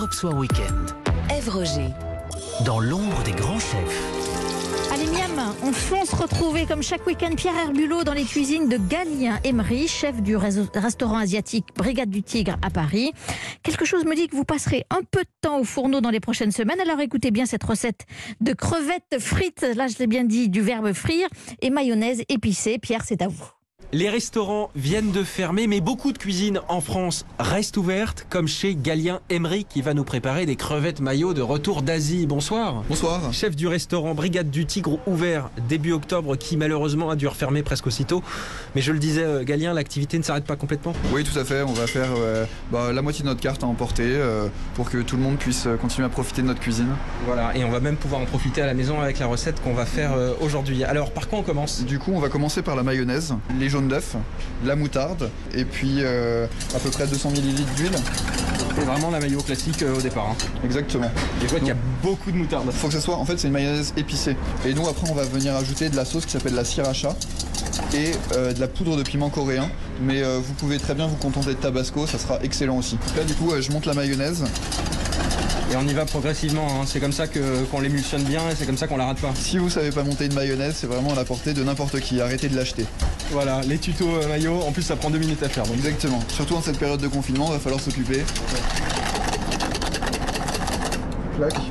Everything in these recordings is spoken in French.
Europe Soir Weekend. Ève Roger. Dans l'ombre des grands chefs. Allez miam, on fonce retrouver comme chaque week-end Pierre Herbulot dans les cuisines de Galien Emery, chef du restaurant asiatique Brigade du Tigre à Paris. Quelque chose me dit que vous passerez un peu de temps au fourneau dans les prochaines semaines, alors écoutez bien cette recette de crevettes frites, là je l'ai bien dit, du verbe frire, et mayonnaise épicée. Pierre, c'est à vous. Les restaurants viennent de fermer, mais beaucoup de cuisines en France restent ouvertes, comme chez Galien Emery qui va nous préparer des crevettes maillots de retour d'Asie. Bonsoir. Bonsoir. Chef du restaurant Brigade du Tigre ouvert début octobre, qui malheureusement a dû refermer presque aussitôt. Mais je le disais, euh, Galien, l'activité ne s'arrête pas complètement. Oui, tout à fait. On va faire euh, bah, la moitié de notre carte à emporter euh, pour que tout le monde puisse continuer à profiter de notre cuisine. Voilà, et on va même pouvoir en profiter à la maison avec la recette qu'on va faire euh, aujourd'hui. Alors, par quoi on commence? Du coup, on va commencer par la mayonnaise, les la moutarde et puis euh, à peu près 200 ml d'huile. C'est vraiment la maillot classique euh, au départ. hein. Exactement. Et je vois qu'il y a beaucoup de moutarde. Faut que ça soit, en fait, c'est une mayonnaise épicée. Et nous, après, on va venir ajouter de la sauce qui s'appelle la sriracha et euh, de la poudre de piment coréen. Mais euh, vous pouvez très bien vous contenter de tabasco, ça sera excellent aussi. Là, du coup, euh, je monte la mayonnaise. Et on y va progressivement, hein. c'est comme ça que- qu'on l'émulsionne bien et c'est comme ça qu'on la rate pas. Si vous savez pas monter une mayonnaise, c'est vraiment à la portée de n'importe qui. Arrêtez de l'acheter. Voilà, les tutos euh, maillot, en plus ça prend deux minutes à faire. Donc. Exactement. Surtout en cette période de confinement, va falloir s'occuper.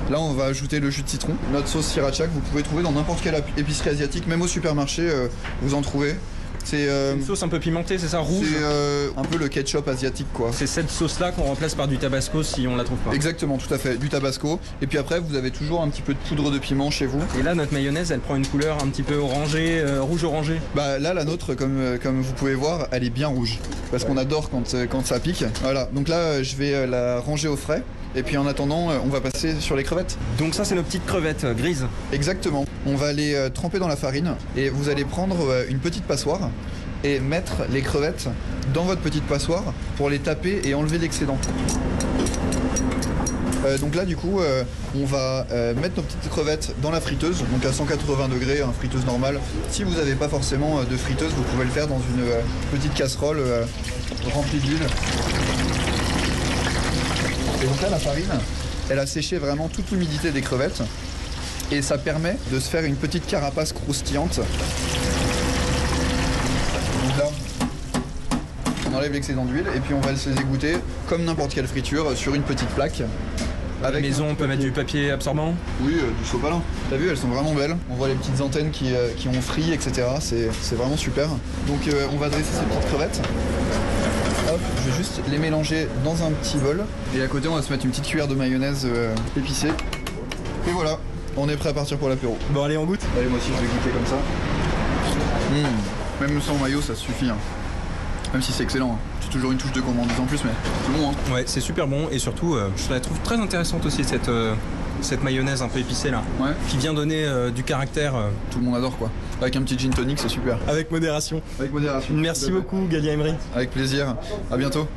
Là, on va ajouter le jus de citron, notre sauce sriracha que vous pouvez trouver dans n'importe quelle épicerie asiatique, même au supermarché, euh, vous en trouvez. C'est euh, Une sauce un peu pimentée, c'est ça, rouge c'est, euh, un peu le ketchup asiatique, quoi. C'est cette sauce-là qu'on remplace par du tabasco si on la trouve pas. Exactement, tout à fait. Du tabasco. Et puis après, vous avez toujours un petit peu de poudre de piment chez vous. Et là, notre mayonnaise, elle prend une couleur un petit peu orangée, euh, rouge-orangé. Bah là, la nôtre, comme, comme vous pouvez voir, elle est bien rouge. Parce qu'on adore quand, quand ça pique. Voilà. Donc là, je vais la ranger au frais. Et puis en attendant, euh, on va passer sur les crevettes. Donc ça, c'est nos petites crevettes euh, grises. Exactement. On va les euh, tremper dans la farine et vous allez prendre une petite passoire et mettre les crevettes dans votre petite passoire pour les taper et enlever l'excédent. Euh, donc là du coup euh, on va euh, mettre nos petites crevettes dans la friteuse, donc à 180 degrés, hein, friteuse normale. Si vous n'avez pas forcément de friteuse, vous pouvez le faire dans une petite casserole remplie d'huile. Et donc là la farine, elle a séché vraiment toute l'humidité des crevettes et ça permet de se faire une petite carapace croustillante. Donc là, on enlève l'excédent d'huile et puis on va se les égoutter comme n'importe quelle friture sur une petite plaque. À la maison, on peut mettre du papier absorbant. Oui, euh, du sopalin. T'as vu, elles sont vraiment belles. On voit les petites antennes qui, euh, qui ont frit, etc. C'est c'est vraiment super. Donc euh, on va dresser ces petites crevettes. Hop, je vais juste les mélanger dans un petit bol. Et à côté, on va se mettre une petite cuillère de mayonnaise euh, épicée. Et voilà, on est prêt à partir pour l'apéro. Bon, allez, on goûte. Allez, moi aussi, je vais goûter comme ça. Mmh. Même sans maillot, ça suffit. hein. Même si c'est excellent. hein. C'est toujours une touche de gourmandise en plus, mais c'est bon. Hein. Ouais, c'est super bon et surtout, euh, je la trouve très intéressante aussi cette, euh, cette mayonnaise un peu épicée là, Ouais, qui vient donner euh, du caractère euh, tout le monde adore quoi. Avec un petit gin tonic, c'est super. avec modération. Avec modération. Merci beaucoup, Galia Emery. Avec plaisir. À bientôt.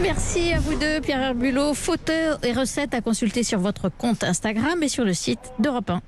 Merci à vous deux, Pierre Herbulot. Photos et recettes à consulter sur votre compte Instagram et sur le site d'Europe 1.